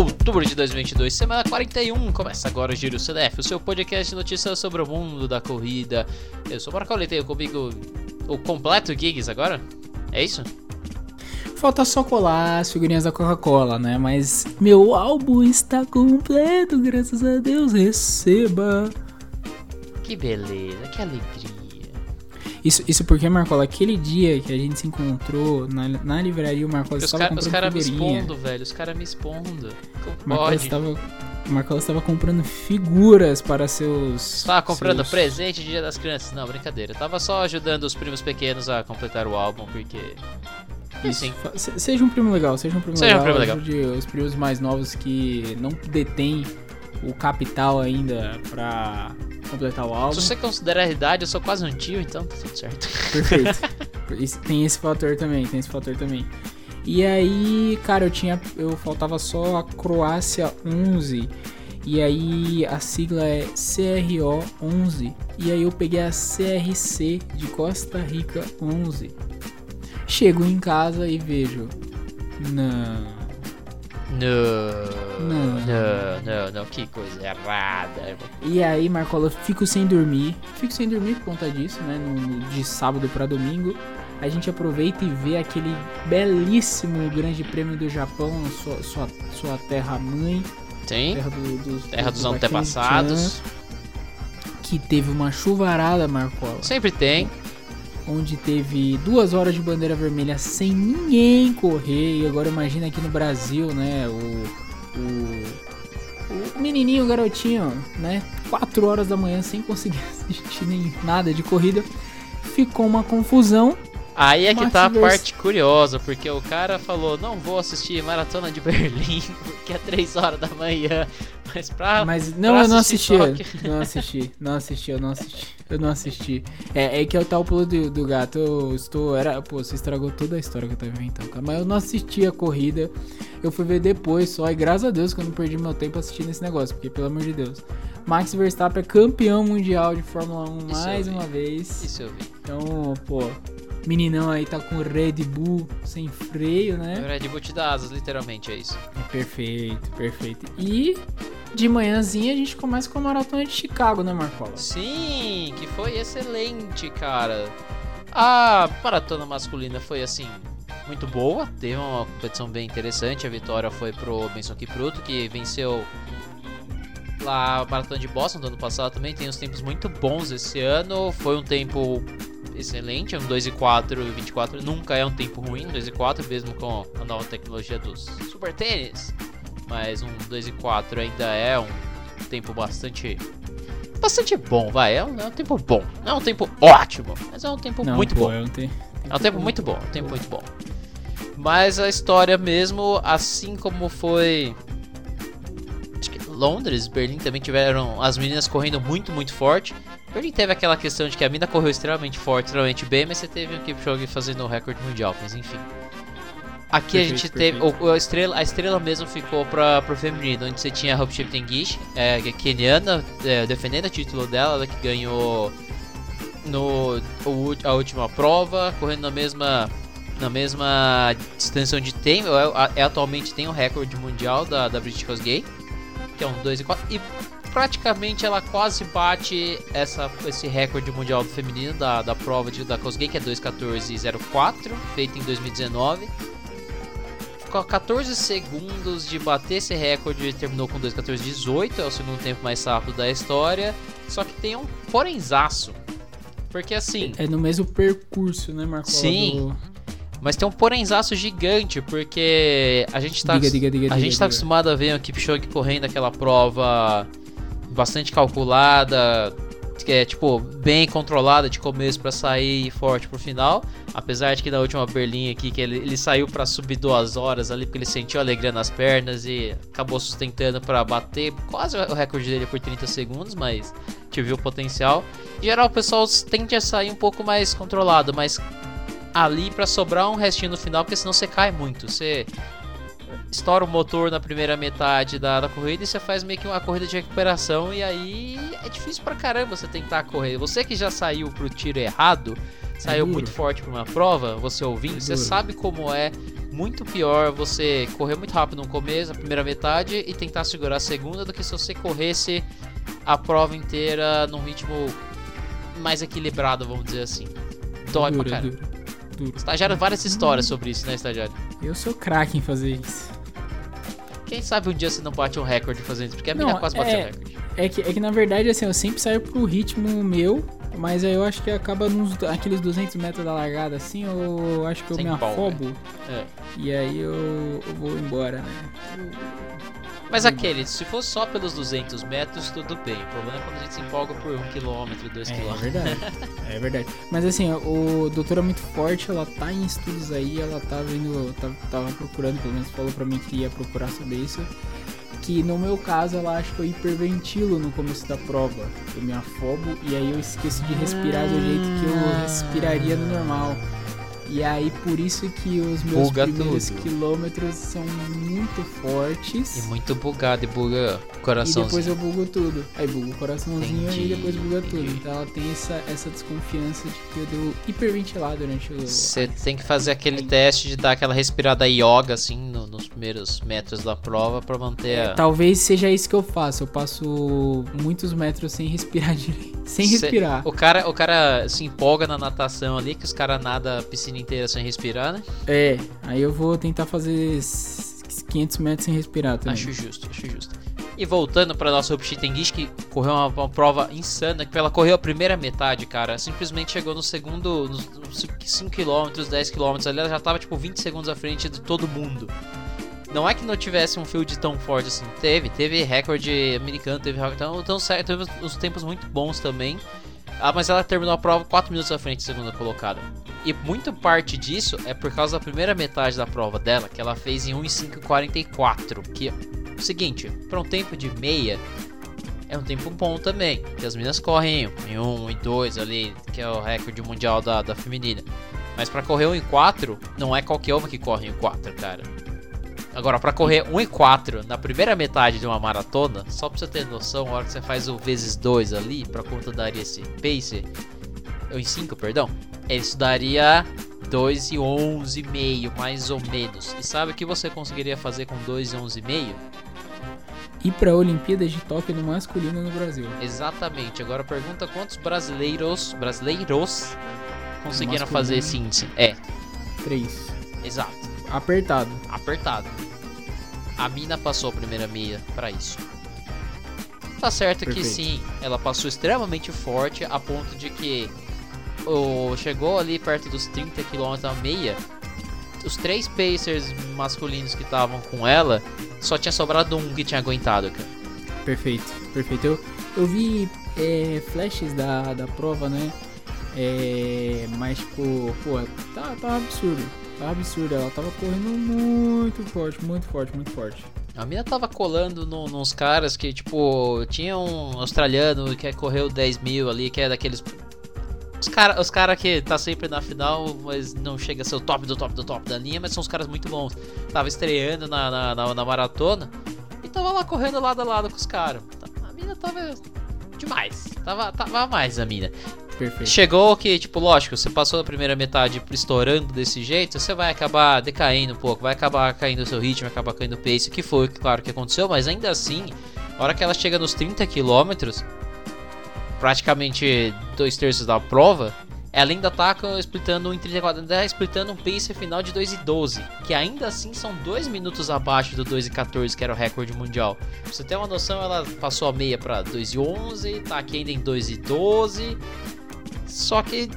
outubro de 2022, semana 41. Começa agora o Giro CDF, o seu podcast de notícias sobre o mundo da corrida. Eu sou o Marco Leiteiro, comigo o completo Gigs agora? É isso? Falta só colar as figurinhas da Coca-Cola, né? Mas meu álbum está completo, graças a Deus, receba. Que beleza, que alegria. Isso, isso porque, Marcola, aquele dia que a gente se encontrou na, na livraria, o Marcola Os estava caras comprando cara me figurinha. expondo, velho. Os caras me expondo. Marcola estava, Marcola estava comprando figuras para seus... Tava comprando seus- presente de Dia das Crianças. Não, brincadeira. Tava só ajudando os primos pequenos a completar o álbum, porque. Isso, Sim. fa- se- seja um primo legal, seja um primo Seja um legal. primo legal. ajude os primos mais novos que não detêm o capital ainda pra completar o álbum. Se você considerar a idade, eu sou quase um tio, então tá tudo certo. Perfeito. Tem esse fator também, tem esse fator também. E aí, cara, eu tinha. Eu faltava só a Croácia 11. E aí a sigla é CRO 11. E aí eu peguei a CRC de Costa Rica 11. Chego em casa e vejo. Não. Não, Não. não, não, não, que coisa errada. E aí, Marcola, eu fico sem dormir. Fico sem dormir por conta disso, né? No, de sábado pra domingo. A gente aproveita e vê aquele belíssimo Grande Prêmio do Japão, sua, sua, sua terra mãe, Tem? terra, do, dos, Terra dos do antepassados. Baquintian, Que teve uma chuvarada, Marcola. Sempre tem. Onde teve duas horas de bandeira vermelha sem ninguém correr. E agora imagina aqui no Brasil, né? O. O, o menininho, o garotinho, né? Quatro horas da manhã sem conseguir assistir nem nada de corrida. Ficou uma confusão. Aí é que Max tá a parte curiosa, porque o cara falou, não vou assistir Maratona de Berlim, porque é 3 horas da manhã. Mas pra. Mas não, pra eu não assisti. Não assisti, não assisti, eu não assisti. Eu não assisti. É, é que é o tal pulo do, do gato. Eu estou. Era, pô, você estragou toda a história que eu tava inventando, cara. Mas eu não assisti a corrida. Eu fui ver depois só. E graças a Deus que eu não perdi meu tempo assistindo esse negócio. Porque, pelo amor de Deus. Max Verstappen é campeão mundial de Fórmula 1 Isso mais uma vez. Isso eu vi. Então, pô. Meninão aí tá com Red Bull sem freio, né? O Red Bull te dá asas, literalmente, é isso. É perfeito, perfeito. E de manhãzinha a gente começa com a maratona de Chicago, né, Marcola? Sim, que foi excelente, cara. A maratona masculina foi assim muito boa, teve uma competição bem interessante. A vitória foi pro Benson Kipruto, que venceu lá a maratona de Boston do ano passado também. Tem uns tempos muito bons esse ano. Foi um tempo excelente, um 2 e 4 e 24 nunca é um tempo ruim, 2 e 4 mesmo com a nova tecnologia dos super tênis. Mas um 2 e 4 ainda é um tempo bastante bastante bom, vai. É um, é um tempo bom. Não é um tempo ótimo, mas é um tempo muito pô, bom. É um, te- É um tempo muito bom, é um tempo muito bom. Mas a história mesmo, assim como foi. Acho que Londres, Berlim também tiveram as meninas correndo muito, muito forte. Berlim teve aquela questão de que a mina correu extremamente forte, extremamente bem, mas você teve o Kipchoge fazendo o recorde mundial, mas enfim. Aqui a Perfeito, gente teve. o- a, estrela, a estrela mesmo ficou pra, pro feminino, onde você tinha a Hope Tengish, é, é keniana, é, defendendo o título dela, ela que ganhou no o a última prova, correndo na mesma na mesma distância onde tem, é, é atualmente tem o recorde mundial da, da British Cosgay, que é um 2 e 4 e praticamente ela quase bate essa, esse recorde mundial do feminino da, da prova de, da Cosgay, que é 2:14:04, feita em 2019. Ficou a 14 segundos de bater esse recorde e terminou com 2:14:18, é o segundo tempo mais rápido da história. Só que tem um porenzaço. Porque assim, É no mesmo percurso, né, Marcola? Sim. do- mas tem um porenzaço gigante, porque a gente tá, Diga, diga, diga, a diga, gente tá diga. acostumado a ver o Kipchoge correndo aquela prova bastante calculada, que é tipo bem controlada de começo pra sair forte pro final. Apesar de que na última Berlim aqui que ele, ele saiu pra subir duas horas ali porque ele sentiu alegria nas pernas e acabou sustentando pra bater quase o recorde dele por 30 segundos, mas te viu o potencial. Em geral o pessoal tende a sair um pouco mais controlado, mas ali pra sobrar um restinho no final, porque senão você cai muito. Você estoura o motor na primeira metade da, da corrida e você faz meio que uma corrida de recuperação e aí é difícil pra caramba você tentar correr. Você que já saiu pro tiro errado, saiu duro. muito forte pra uma prova, você ouvindo, É você duro. sabe como é muito pior você correr muito rápido no começo, a primeira metade, e tentar segurar a segunda, do que se você corresse a prova inteira num ritmo mais equilibrado, vamos dizer assim. Dói Dura, pra caramba. dura, dura. Estagiário, várias histórias sobre isso, né, estagiário? Eu sou craque em fazer isso. Quem sabe um dia você não bate um recorde fazendo isso, porque a Não, mina quase bateu é- o recorde. É que, é que na verdade, assim, eu sempre saio pro ritmo meu, mas aí eu acho que acaba nos aqueles 200 metros da largada, assim, eu acho que eu Sem me empolga. afobo. É. E aí eu, eu vou embora, né? Mas aquele, se fosse só pelos 200 metros, tudo bem. O problema é quando a gente se empolga por 1 km, 2 É, é km. verdade. é verdade. Mas assim, o doutora é muito forte, ela tá em estudos aí, ela tá vendo, tá, tava procurando, pelo menos falou pra mim que ia procurar sobre isso. Que no meu caso ela acha que eu hiperventilo no começo da prova. Eu me afobo e aí eu esqueço de respirar do jeito que eu respiraria no normal. E aí por isso que os meus Buga primeiros tudo. quilômetros são muito fortes. E muito bugado e buga o E coração. depois eu bugo tudo. Aí bugo o coraçãozinho Entendi, e depois buga tudo. entendi. Então ela tem essa, essa desconfiança de que eu devo hiperventilar durante o. Você tem que fazer aquele teste de dar aquela respirada yoga, assim, no- nos primeiros metros da prova pra manter a... Talvez seja isso que eu faço. Eu passo muitos metros sem respirar direito. Sem respirar. O cara, o cara se empolga na natação ali, que os caras nadam a piscina inteira sem respirar, né? É, aí eu vou tentar fazer s- 500 metros sem respirar também. Acho justo, acho justo. E voltando pra nossa Rupi Tengish, que correu uma, uma prova insana, que ela correu a primeira metade, cara, simplesmente chegou no segundo, nos 5km, 10km ali, ela já tava tipo 20 segundos à frente de todo mundo. Não é que não tivesse um field tão forte assim, teve, teve recorde americano, teve recorde, então, então teve uns tempos muito bons também. Ah, mas ela terminou a prova 4 minutos à frente da segunda colocada. E muito parte disso é por causa da primeira metade da prova dela, que ela fez em 1,544, que é o seguinte, para um tempo de meia é um tempo bom também, que as meninas correm em 1 e 2 ali, que é o recorde mundial da, da feminina. Mas para correr 1 e 4, não é qualquer uma que corre em 4, cara. Agora, para correr 1 e 4 na primeira metade de uma maratona, só pra você ter noção, a hora que você faz o vezes 2 ali, pra quanto daria esse pace, ou em 5, perdão, isso daria 2 e 11,5, mais ou menos. E sabe o que você conseguiria fazer com 2 e 11,5? Ir pra Olimpíadas de Tóquio no masculino no Brasil. Exatamente. Agora pergunta quantos brasileiros, brasileiros conseguiram fazer esse índice? É, 3. exato. Apertado. Apertado. A mina passou a primeira meia pra isso. Tá certo que Perfeito. sim, ela passou extremamente forte a ponto de que o, chegou ali perto dos 30 km a meia. Os três pacers masculinos que estavam com ela, só tinha sobrado um que tinha aguentado, cara. Perfeito, perfeito. Eu, eu vi é, flashes da, da prova, né? É, mas, tipo, pô, tá, tá absurdo. Absurdo. Ela tava correndo muito forte, muito forte, muito forte. A mina tava colando no, nos caras que, tipo, tinha um australiano que correu 10 mil ali, que é daqueles. Os caras os cara que tá sempre na final, mas não chega a ser o top do top do top da linha, mas são os caras muito bons. Tava estreando na, na, na, na maratona e tava lá correndo lado a lado com os caras. A mina tava demais. Tava, tava mais a mina. Perfeito. Chegou que, tipo, lógico, você passou a primeira metade estourando desse jeito, você vai acabar decaindo um pouco, vai acabar caindo o seu ritmo, acabar caindo o pace, que foi, claro, que aconteceu, mas ainda assim, a hora que ela chega nos 30 km, praticamente dois terços da prova, ela ainda tá splitando um em 34, ainda tá splitando um pace final de 2 e 12, que ainda assim são 2 minutos abaixo do 2 e 14, que era o recorde mundial. Pra você ter uma noção, ela passou a meia pra 2 e 11, tá aqui ainda em 2 e 12, só que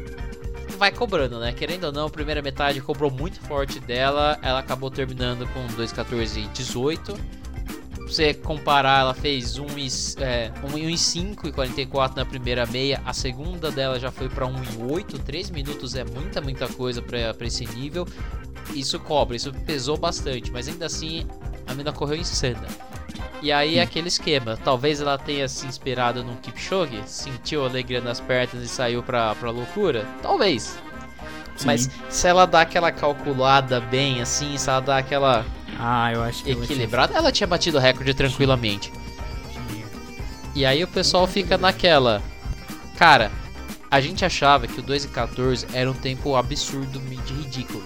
vai cobrando, né? Querendo ou não, a primeira metade cobrou muito forte dela. Ela acabou terminando com 2,14 e 18. Pra você comparar, ela fez 1 e, é, 1 e 5 e 44 na primeira meia. A segunda dela já foi pra 1 e 8. 3 minutos é muita, muita coisa pra esse nível. Isso cobra, isso pesou bastante. Mas ainda assim, a mina correu insana. E aí aquele esquema, talvez ela tenha se inspirado num Kipchoge, sentiu a alegria nas pernas e saiu pra, pra loucura? Talvez. Sim. Mas se ela dá aquela calculada bem assim, se ela dá aquela Ah, eu acho que equilibrada, ela tinha batido o recorde tranquilamente. E aí o pessoal fica naquela. Cara, a gente achava que o 2 e 14 era um tempo absurdo ridículo.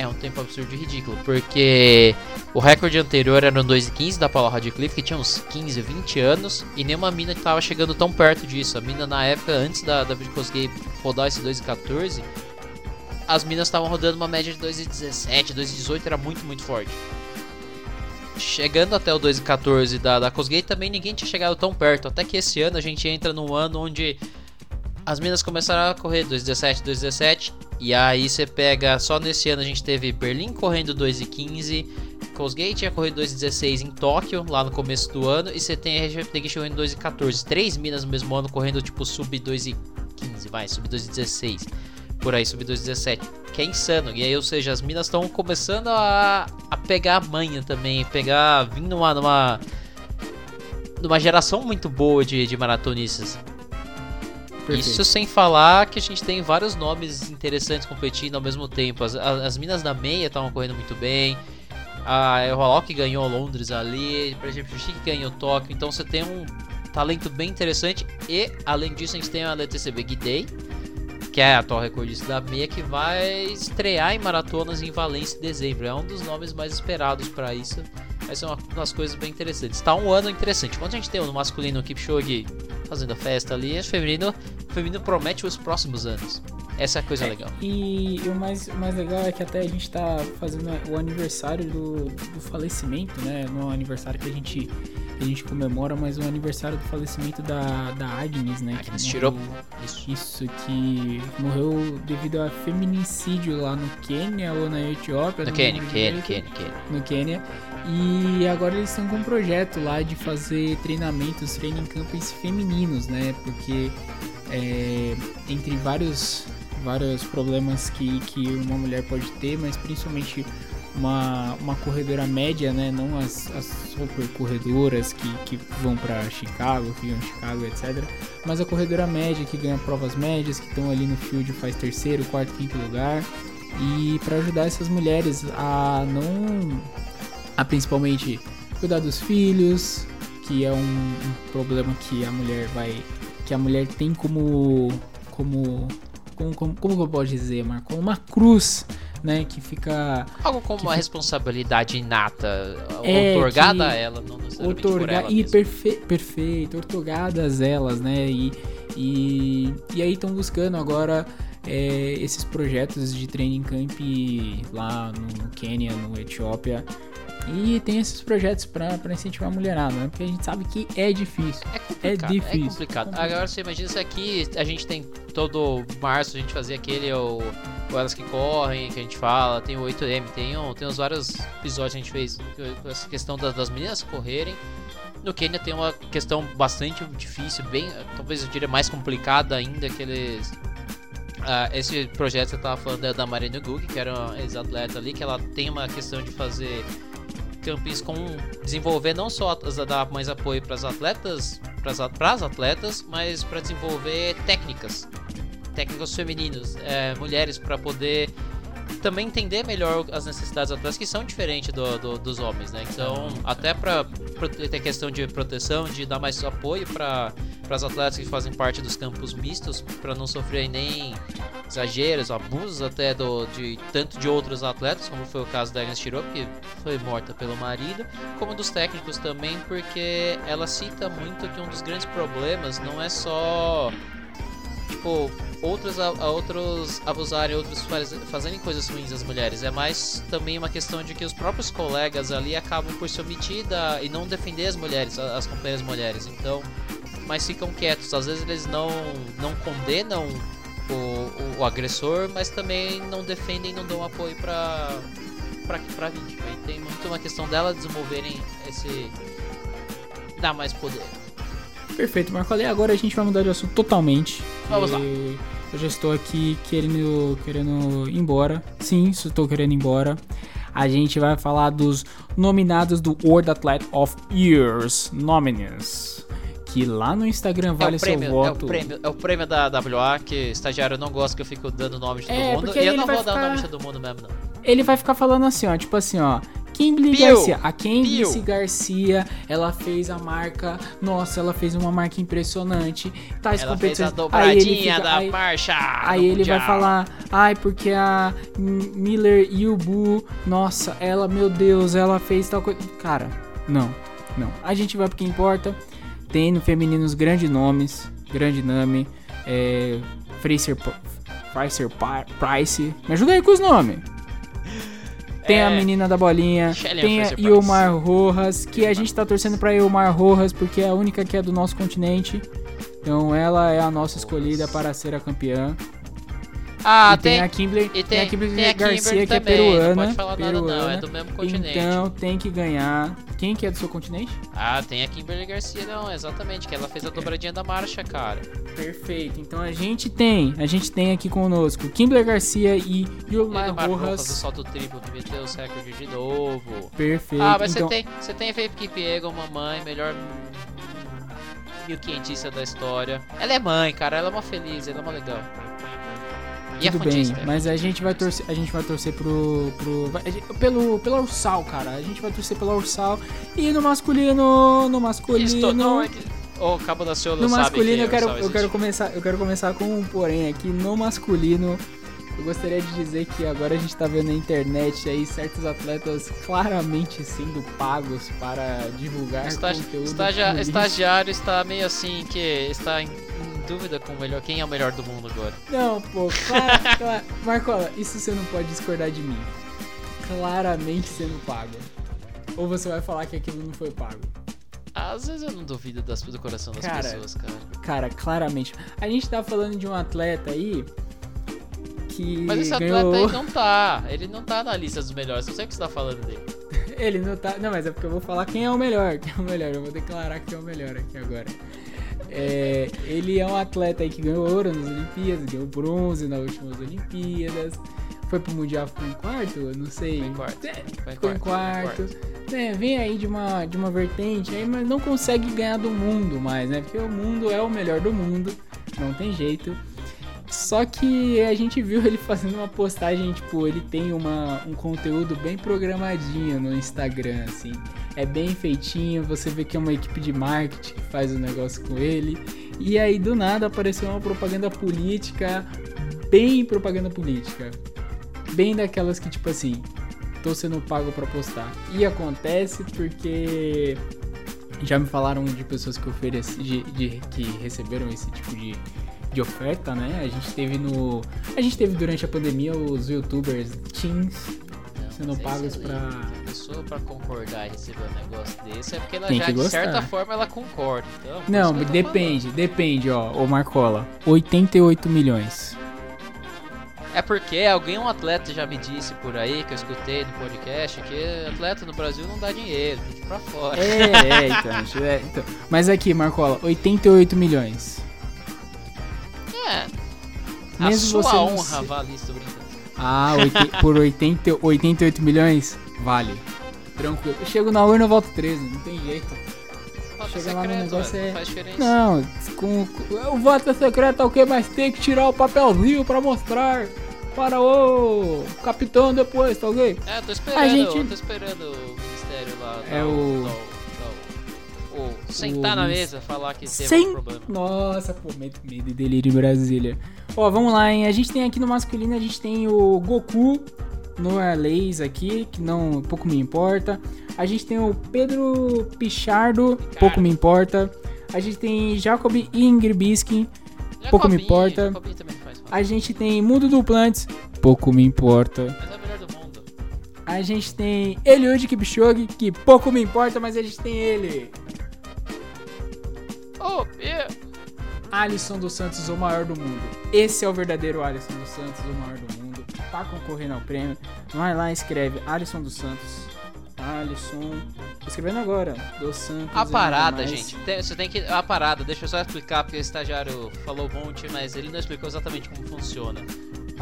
É um tempo absurdo e ridículo, porque o recorde anterior era no 2,15 da Paula Radcliffe, que tinha uns 15, 20 anos, e nenhuma mina estava chegando tão perto disso. A mina na época, antes da, da conseguir rodar esse 2,14, as minas estavam rodando uma média de 2,17, 2,18, era muito, muito forte. Chegando até o 2,14 da, da Cosgate também ninguém tinha chegado tão perto, até que esse ano a gente entra num ano onde as minas começaram a correr 2,17, 2,17, e aí você pega, só nesse ano a gente teve Berlim correndo 2,15, Coasgate ia correr 2,16 em Tóquio, lá no começo do ano, e você tem a RGFTG correndo 2,14. Três minas no mesmo ano correndo tipo sub 2,15, vai, sub 2,16. Por aí, sub 2,17. Que é insano. E aí, ou seja, as minas estão começando a, a pegar a manha também, pegar, vindo numa, numa, numa geração muito boa de, de maratonistas. Perfeito. Isso sem falar que a gente tem vários nomes interessantes competindo ao mesmo tempo. As, as, as minas da meia estavam correndo muito bem. A Eurolock ganhou Londres ali. Por exemplo, o Chique ganhou Tóquio. Então você tem um talento bem interessante. E além disso, a gente tem a LTCB Guidei, que é a atual recordista da meia, que vai estrear em maratonas em Valência em dezembro. É um dos nomes mais esperados para isso. Vai ser uma das coisas bem interessantes. Está um ano interessante. Quando a gente tem o masculino Kipchoge fazendo a festa ali, o feminino, o feminino promete os próximos anos. Essa é a coisa é, legal. E, e, o mais, o mais legal é que até a gente está fazendo o aniversário do, do falecimento, né? No aniversário que a gente a gente comemora, mas o aniversário do falecimento da, da Agnes, né? Agnes tirou isso. isso, que morreu devido a feminicídio lá no Quênia ou na Etiópia. No Quênia, Quênia, Quênia, Quênia. No Quênia. E agora eles estão com um projeto lá de fazer treinamentos, training campos femininos, né? Porque é, entre vários, vários problemas que, que uma mulher pode ter, mas principalmente uma, uma corredora média, né? Não as, as super corredoras que, que vão para Chicago, que ganham Chicago, etc. Mas a corredora média que ganha provas médias, que estão ali no field faz terceiro, quarto, quinto lugar. E para ajudar essas mulheres a não a principalmente cuidar dos filhos, que é um, um, problema que a mulher vai que a mulher tem como como como, como, como eu posso dizer, Marco, uma cruz, né, que fica algo como uma fica, responsabilidade inata, é, otorgada a ela, não necessariamente otorga, por ela e perfe, perfeito, otorgadas elas, né, e e, e aí estão buscando agora é, esses projetos de training camp lá no, no Quênia, no Etiópia, e tem esses projetos para incentivar a mulherada, né? Porque a gente sabe que é difícil. É complicado. É, difícil. É complicado. Agora você imagina isso aqui, a gente tem todo março a gente fazia aquele, o, o Elas que Correm, que a gente fala, tem o 8M, tem, um, tem uns vários episódios que a gente fez com essa questão das, das meninas correrem. No Quênia tem uma questão bastante difícil, bem, talvez eu diria mais complicada ainda, que eles Uh, esse projeto que eu tava falando é da Marina Gug, que era uma ex-atleta ali, que ela tem uma questão de fazer campings com desenvolver não só dar mais apoio para as atletas, para as atletas, mas para desenvolver técnicas, técnicas femininas, é, mulheres para poder também entender melhor as necessidades atletas que são diferentes do, do, dos homens, né? Então, até para ter questão de proteção, de dar mais apoio para as atletas que fazem parte dos campos mistos, para não sofrer nem exageros, abusos até do, de tanto de outros atletas, como foi o caso da Agnes Tirou, que foi morta pelo marido, como dos técnicos também, porque ela cita muito que um dos grandes problemas não é só tipo outros a, outros abusarem, outros faz, fazerem coisas ruins às mulheres. É mais também uma questão de que os próprios colegas ali acabam por se omitir e não defender as mulheres, as companheiras mulheres. Então, mas ficam quietos. Às vezes eles não, não condenam o, o, o agressor, mas também não defendem, não dão apoio para para para vítima. E tem muito uma questão dela desenvolverem esse dar mais poder. Perfeito, Marco Ale. Agora a gente vai mudar de assunto totalmente. Vamos lá. Eu já estou aqui querendo, querendo ir embora. Sim, estou querendo ir embora. A gente vai falar dos nominados do World Athlete of Years Nominees. Que lá no Instagram vale é prêmio, seu voto. É o prêmio, é o prêmio da WA, que estagiário não gosta que eu fico dando nome de todo é, mundo. E eu não vou ficar... dar o nome de todo mundo mesmo, não. Ele vai ficar falando assim, ó, tipo assim, ó Kimberly Piu. Garcia. A Kimberly Piu. Garcia, ela fez a marca. Nossa, ela fez uma marca impressionante. Tais Ela fez a competições. Aí ele fica- da aí- marcha. Aí ele vai Mundial. falar, ai, porque a Miller Yubu, nossa, ela, meu Deus, ela fez tal coisa. Cara, não, não. A gente vai pro que importa. Tem no feminino os grandes nomes, grande nome, é, Fraser, Fraser Price. Me ajuda aí com os nomes. Tem a É, menina da bolinha, Shelley tem a. Iomar Rojas, que a gente tá torcendo pra Iomar Rojas porque é a única que é do nosso continente. Então ela é a nossa escolhida para ser a campeã. Ah, tem, tem. a Kimberly, E tem, a tem, Kimberly tem a Garcia, Kimberly que é peruana. Não pode falar nada, não. peruana. É do mesmo continente. Então tem que ganhar. Quem que é do seu continente? Ah, tem a Kimberly Garcia, não, exatamente. Que ela fez a dobradinha da marcha, cara. Perfeito. Então a gente tem, a gente tem aqui conosco Kimberly Garcia e do Marco Rojas, o Rojas. salto triplo que meteu o recorde de novo. Perfeito. Ah, mas então, você tem, você tem a Faith Kipiegon, mamãe, melhor milquentista da história. Ela é mãe, cara, ela é uma feliz, ela é uma legal. É tudo bem, mas a gente vai torcer, a gente vai torcer pro, pro gente- pelo pela Ursal, cara. A gente vai torcer pela Ursal e no masculino, no masculino. Isto não é que... O Cabo da Ciolo No masculino que eu quero, eu quero começar, eu quero começar com um porém aqui no masculino. Eu gostaria de dizer que agora a gente tá vendo na internet aí certos atletas claramente sendo pagos para divulgar Estagi- conteúdo. estagia- estagiário está meio assim que está em dúvida com o melhor, quem é o melhor do mundo agora. Não, pô, claro, claro. Marcola, isso você não pode discordar de mim. Claramente sendo pago. Ou você vai falar que aquilo não foi pago. Às vezes eu não duvido das, do coração das Cara, pessoas, cara. Cara, claramente. A gente tá falando de um atleta aí que Mas esse ganhou... atleta aí não tá. Ele não tá na lista dos melhores. Não sei o que você tá falando dele. Ele não tá. Não, mas é porque eu vou falar quem é o melhor. Quem é o melhor. Eu vou declarar quem é o melhor aqui agora. É, ele é um atleta aí que ganhou ouro nas Olimpíadas, ganhou bronze nas últimas Olimpíadas. Foi pro Mundial, ficou em quarto? Eu não sei. Foi em quarto. É, Foi ficou em quarto, quarto. É, vem aí de uma, de uma vertente aí, mas não consegue ganhar do mundo mais, né? Porque o mundo é o melhor do mundo, não tem jeito. Só que a gente viu ele fazendo uma postagem, tipo, ele tem uma, um conteúdo bem programadinho no Instagram, assim. É bem feitinho, você vê que é uma equipe de marketing que faz o negócio com ele. E aí, do nada, apareceu uma propaganda política, bem propaganda política. Bem daquelas que, tipo assim, tô sendo pago pra postar. E acontece porque já me falaram de pessoas que oferecem, de, de- que receberam esse tipo de, de oferta, né? A gente teve no, a gente teve durante a pandemia os YouTubers teens sendo pagos você pra liga. A pessoa pra concordar e receber um negócio desse é porque ela Tem já, de certa forma, ela concorda. Então, Não, eu tô depende, depende, ó, ô Marcola. 88 milhões. falando. É porque alguém, um atleta já me disse por aí, que eu escutei no podcast, que atleta no Brasil não dá dinheiro, tem que ir pra fora. É, é, então, é, então. Mas aqui, Marcola, 88 milhões. É. A Mesmo sua você honra se- vale isso, brincando. Ah, por 80, 88 milhões? Vale. Tranquilo. Eu chego na urna, eu volto 13, não tem jeito. Voto Chega lá no secreto, negócio é- não faz diferença. Não, com, com- o voto é secreto é o que? Mas tem que tirar o papelzinho pra mostrar para o capitão depois, tá ok? É, eu tô esperando, A gente- tô esperando o ministério lá. É o- dar dar o- sentar na minis- mesa falar que teve Sem- um problema. Nossa, pô, medo, medo e delírio em Brasília. Ó, vamos lá, hein? A gente tem aqui no masculino, a gente tem o Goku no Arleis aqui, que não pouco me importa. A gente tem o Pedro Pichardo, pouco me importa. A gente tem Jacob Ingribiskin, pouco me importa. A gente tem Mundo Duplantes, pouco me importa. Mas é o melhor do mundo. A gente tem Eliud Kipchoge, que pouco me importa, mas a gente tem ele. Oh, yeah. Alisson dos Santos, o maior do mundo. Esse é o verdadeiro Alisson dos Santos, o maior do mundo. Tá concorrendo ao prêmio. Vai lá e escreve Alisson dos Santos. Alisson. Tô escrevendo agora. Dos Santos. A parada, gente. tem- você tem que. A parada, deixa eu só explicar, porque o estagiário falou um monte, mas ele não explicou exatamente como funciona.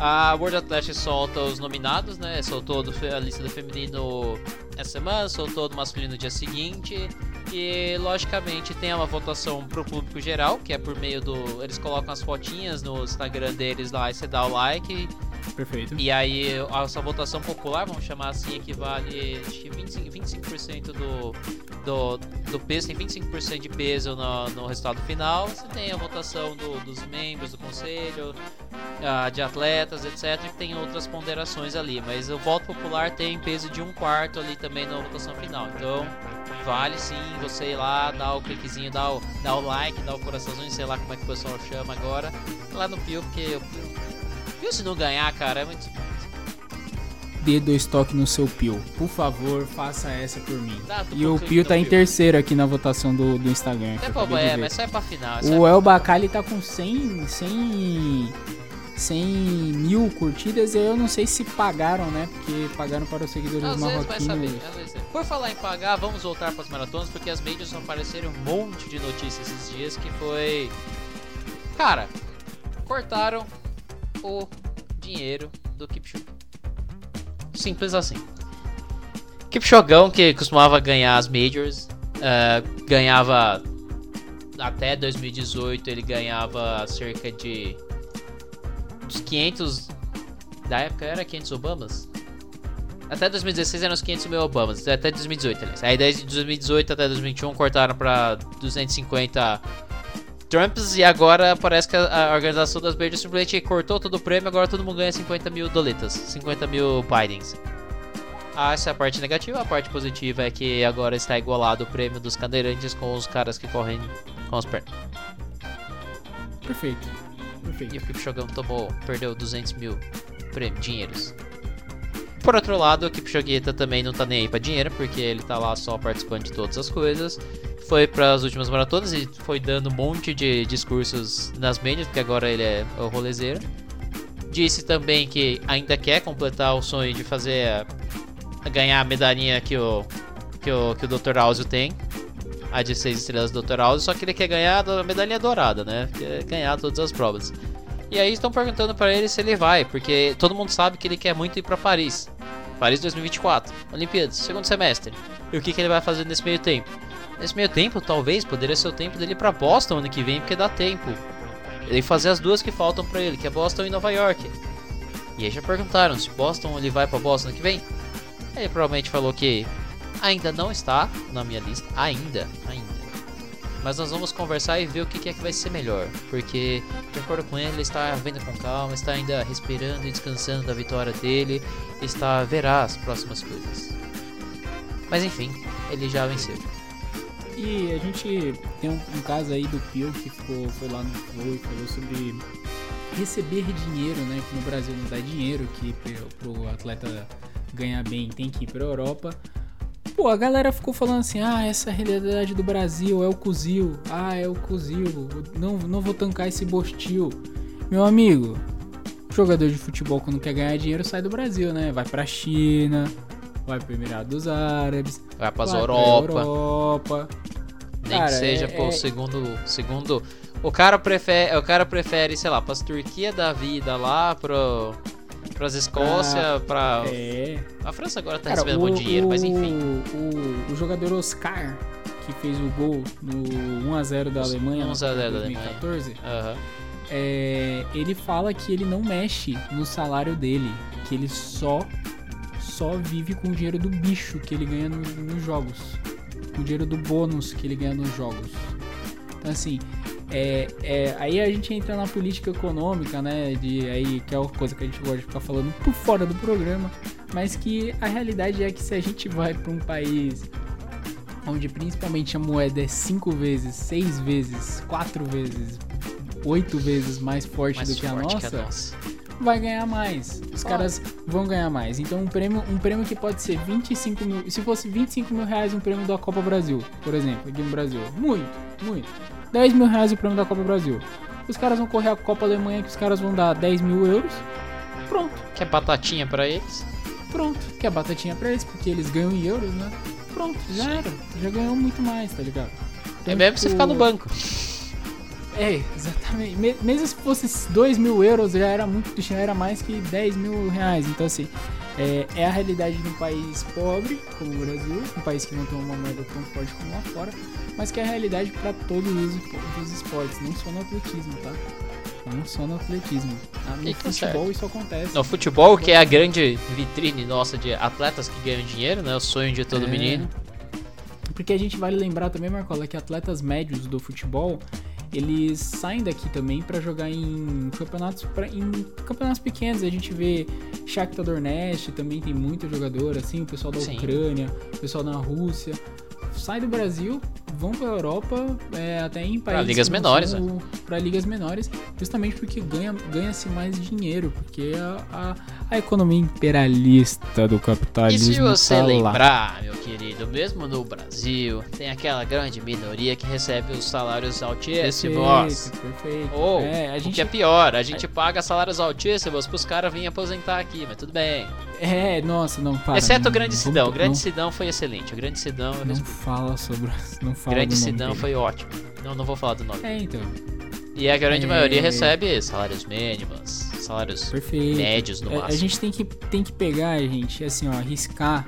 A World Athletics solta os nominados, né? Soltou do a lista do feminino essa semana, soltou do masculino no dia seguinte. E logicamente tem uma votação pro público geral, que é por meio do. Eles colocam as fotinhas no Instagram deles lá e você dá o like. Perfeito. E aí, essa votação popular, vamos chamar assim, equivale acho que 25%, 25 do, do, do peso, tem 25% de peso no, no resultado final. Você tem a votação do, dos membros do conselho, uh, de atletas, etc. E tem outras ponderações ali. Mas o voto popular tem peso de um quarto ali também na votação final. Então, vale sim você ir lá, dar o cliquezinho, dar o, dar o like, dar o coraçãozinho, sei lá como é que o pessoal chama agora, lá no Pio, porque Pio se não ganhar, cara? É muito Dê dois toques no seu Pio. Por favor, faça essa por mim. e o Pio tá em terceiro aqui na votação do, do Instagram. É, é mas só é pra final. O El Bacali tá com 100, 100, 100 mil curtidas e eu não sei se pagaram, né? Porque pagaram para os seguidores às marroquinos. Vezes vai saber, Por falar em pagar, vamos voltar para as maratonas, porque as mídias apareceram um monte de notícias esses dias que foi... Cara, cortaram o dinheiro do Kipchoge. Simples assim. Kipchogão, que costumava ganhar as Majors, uh, ganhava até 2018 ele ganhava cerca de uns 500 da época era 500 Obamas até 2016 eram os 500 mil Obamas até 2018 aliás. aí desde 2018 até 2021 cortaram para 250 Trumps e agora parece que a, a organização das Majors simplesmente cortou todo o prêmio, agora todo mundo ganha 50 mil doletas, 50 mil Bidens. Ah, essa é a parte negativa. A parte positiva é que agora está igualado o prêmio dos cadeirantes com os caras que correm com as pernas. Perfeito. Perfeito. E o Kipchoge tomou, perdeu 200 mil prêmio, dinheiros. Por outro lado, o Kipchogueta também não tá nem aí pra dinheiro, porque ele tá lá só participando de todas as coisas foi para as últimas maratonas e foi dando um monte de discursos nas médias, porque agora ele é o rolezeiro. Disse também que ainda quer completar o sonho de fazer ganhar a medalhinha que o que o, que o Dr. Áuzio tem, a de 6 estrelas do Dr. Áuzio, só que ele quer ganhar a medalhinha dourada, né? Quer ganhar todas as provas. E aí estão perguntando para ele se ele vai, porque todo mundo sabe que ele quer muito ir para Paris. Paris 2024, Olimpíadas, segundo semestre. E o que, que ele vai fazer nesse meio tempo? Nesse meio tempo, talvez, poderia ser o tempo dele para Boston ano que vem, porque dá tempo. Ele fazer as duas que faltam para ele, que é Boston e Nova York. E aí já perguntaram se Boston ele vai para Boston ano que vem. Ele provavelmente falou que ainda não está na minha lista, ainda, ainda. Mas nós vamos conversar e ver o que é que vai ser melhor, porque de acordo com ele, ele está vendo com calma, está ainda respirando e descansando da vitória dele, está verá as próximas coisas. Mas enfim, ele já venceu. E a gente tem um, um caso aí do Pio que ficou, foi lá no Flow e falou sobre receber dinheiro, né? Que no Brasil não dá dinheiro, que pro, pro atleta ganhar bem tem que ir pra Europa. Pô, a galera ficou falando assim, ah, essa realidade do Brasil é o cozil, ah, é o cozil, não, não vou tancar esse bostil. Meu amigo, jogador de futebol quando quer ganhar dinheiro sai do Brasil, né? Vai pra China, vai pro Emirados Árabes, vai pras vai Europa. Pra Europa. Nem cara, que seja, é, pô, é... segundo, segundo. O cara prefere, o cara prefere, sei lá, pras Turquia da vida lá, pro pras Escócia, ah, pra. É. A França agora tá cara, recebendo o, bom dinheiro, o, mas enfim. O, o, jogador Oscar, que fez o gol no 1x0 da Alemanha 1x0 da 2014, Alemanha. Uhum. É, ele fala que ele não mexe no salário dele, que ele só só vive com o dinheiro do bicho que ele ganha no, nos jogos o dinheiro do bônus que ele ganha nos jogos. Então, assim, é, é, aí a gente entra na política econômica, né? De, aí, que é uma coisa que a gente gosta de ficar falando por fora do programa, mas que a realidade é que se a gente vai para um país onde principalmente a moeda é cinco vezes, seis vezes, quatro vezes, oito vezes mais forte mais do que a, nossa, que a nossa vai ganhar mais. Os caras vão ganhar mais. Então um prêmio, um prêmio que pode ser 25 mil. Se fosse 25 mil reais um prêmio da Copa Brasil, por exemplo, aqui no Brasil. Muito, muito. 10 mil reais o prêmio da Copa Brasil. Os caras vão correr a Copa Alemanha que os caras vão dar 10 mil euros. Pronto. Quer batatinha para eles? Pronto. Quer batatinha para eles, porque eles ganham em euros, né? Pronto, já era. Já ganhou muito mais, tá ligado? Então, é mesmo tipo... você ficar no banco. É, exatamente. Mesmo se fosse 2 mil euros, já era muito, já era mais que 10 mil reais. Então, assim, é, é, a realidade de um país pobre, como o Brasil, um país que não tem uma moeda tão forte como lá fora, mas que é a realidade para todos os, os esportes, não só no atletismo, tá? Não só no atletismo. Ah, No E futebol certo. isso acontece. No futebol, que é a grande vitrine nossa de atletas que ganham dinheiro, né? O sonho de todo É. menino. Porque a gente vale lembrar também, Marcola, que atletas médios do futebol, eles saem daqui também pra jogar em campeonatos pra, em campeonatos pequenos. A gente vê Shakhtar Donetsk, também tem muito jogador assim, o pessoal da Sim. Ucrânia, o pessoal da Rússia. Sai do Brasil, vão pra Europa, é, até em países ligas que não menores, o- Pra ligas menores, justamente porque ganha- ganha-se mais dinheiro, porque a, a, a economia imperialista do E capitalismo se você tá lá. lembrar, meu querido, mesmo no Brasil, tem aquela grande minoria que recebe os salários altíssimos. Perfeito, perfeito. Ou, é, a o gente que é pior, a gente paga salários altíssimos pros caras virem aposentar aqui, mas tudo bem. É, nossa, não para. Exceto não, o Grande Sidão. O Grande não, Sidão foi excelente. O Grande Sidão, Não respeito. fala sobre. Não fala Grande Sidão dele. foi ótimo. Não, não vou falar do nome. É, então. E a grande É. maioria recebe salários mínimos, salários Perfeito. médios no É, a máximo. gente tem que, tem que pegar, gente, assim, ó, riscar.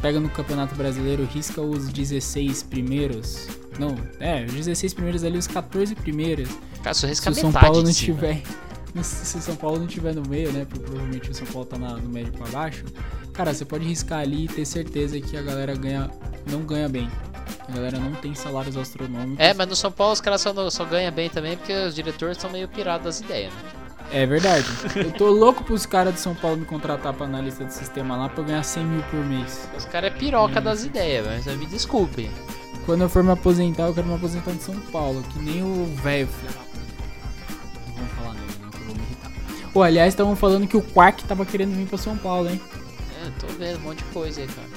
Pega no Campeonato Brasileiro, risca os 16 primeiros. Não, é, os 16 primeiros ali, os 14 primeiros. Cara, se o São Paulo não tiver. Se São Paulo não tiver no meio, né? Porque provavelmente o São Paulo tá na- no médio pra baixo. Cara, você pode riscar ali e ter certeza que a galera ganha, não ganha bem. A galera não tem salários astronômicos. É, mas no São Paulo os caras só, só ganham bem também porque os diretores são meio pirados das ideias, né? É verdade. Eu tô louco pros caras de São Paulo me contratar pra analista de sistema lá pra eu ganhar 100 mil por mês. Os caras é piroca Hum. das ideias, mas me desculpem. Quando eu for me aposentar, eu quero me aposentar de São Paulo, que nem o velho. filho Pô, aliás, estavam falando que o Quark tava querendo vir pra São Paulo, hein? É, tô vendo um monte de coisa aí, cara.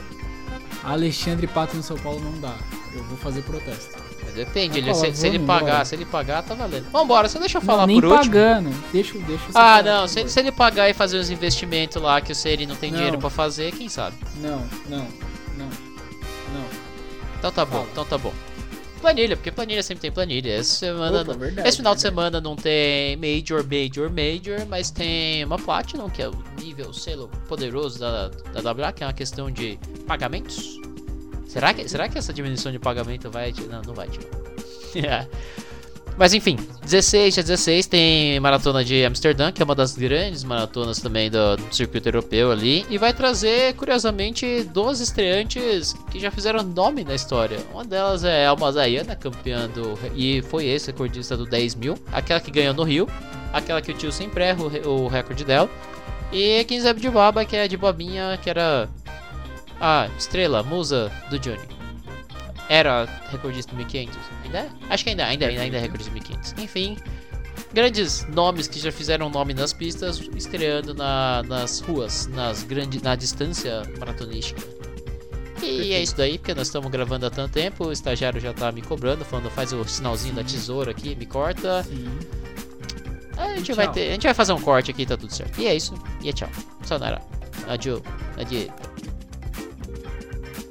Alexandre Pato no São Paulo não dá. Eu vou fazer protesto. Depende, ele, Mas fala, se, se ele pagar, se ele pagar, tá valendo. Vambora, só deixa eu falar não, nem por último. pagando. Deixa, deixa Ah, não, se, se ele pagar e fazer uns investimentos lá que o Seri não tem Não. dinheiro pra fazer, quem sabe? Não, não, não, não. Então tá bom, Fala. então tá bom. Planilha, porque planilha sempre tem planilha. Essa semana, Opa, verdade, esse final de verdade. semana não tem Major, Major, Major, mas tem uma Platinum, que é o nível selo poderoso da, da WA, que é uma questão de pagamentos. Será que, será que essa diminuição de pagamento vai. Não, não vai tirar. Mas enfim, 16 a 16 tem maratona de Amsterdã, que é uma das grandes maratonas também do, do circuito europeu ali. E vai trazer, curiosamente, duas estreantes que já fizeram nome na história. Uma delas é a Alma Zayana, campeã do. E foi esse recordista do 10 mil. Aquela que ganhou no Rio. Aquela que o tio sempre erra o, o recorde dela. E Kinzeb de Baba, que é de Bobinha, que era a estrela, musa do Johnny. Era recordista do 1500? Ainda é? Acho que ainda, ainda, ainda, ainda é recordista do 1500. Enfim, grandes nomes que já fizeram nome nas pistas, estreando na- nas ruas, nas grande, na distância maratonística. E é isso daí, porque nós estamos gravando há tanto tempo, o estagiário já tá me cobrando, falando faz o sinalzinho da tesoura aqui, me corta. Sim. A gente vai ter, a gente vai fazer um corte aqui, tá tudo certo. E é isso, e é tchau. Sayonara. Adieu. Adieu.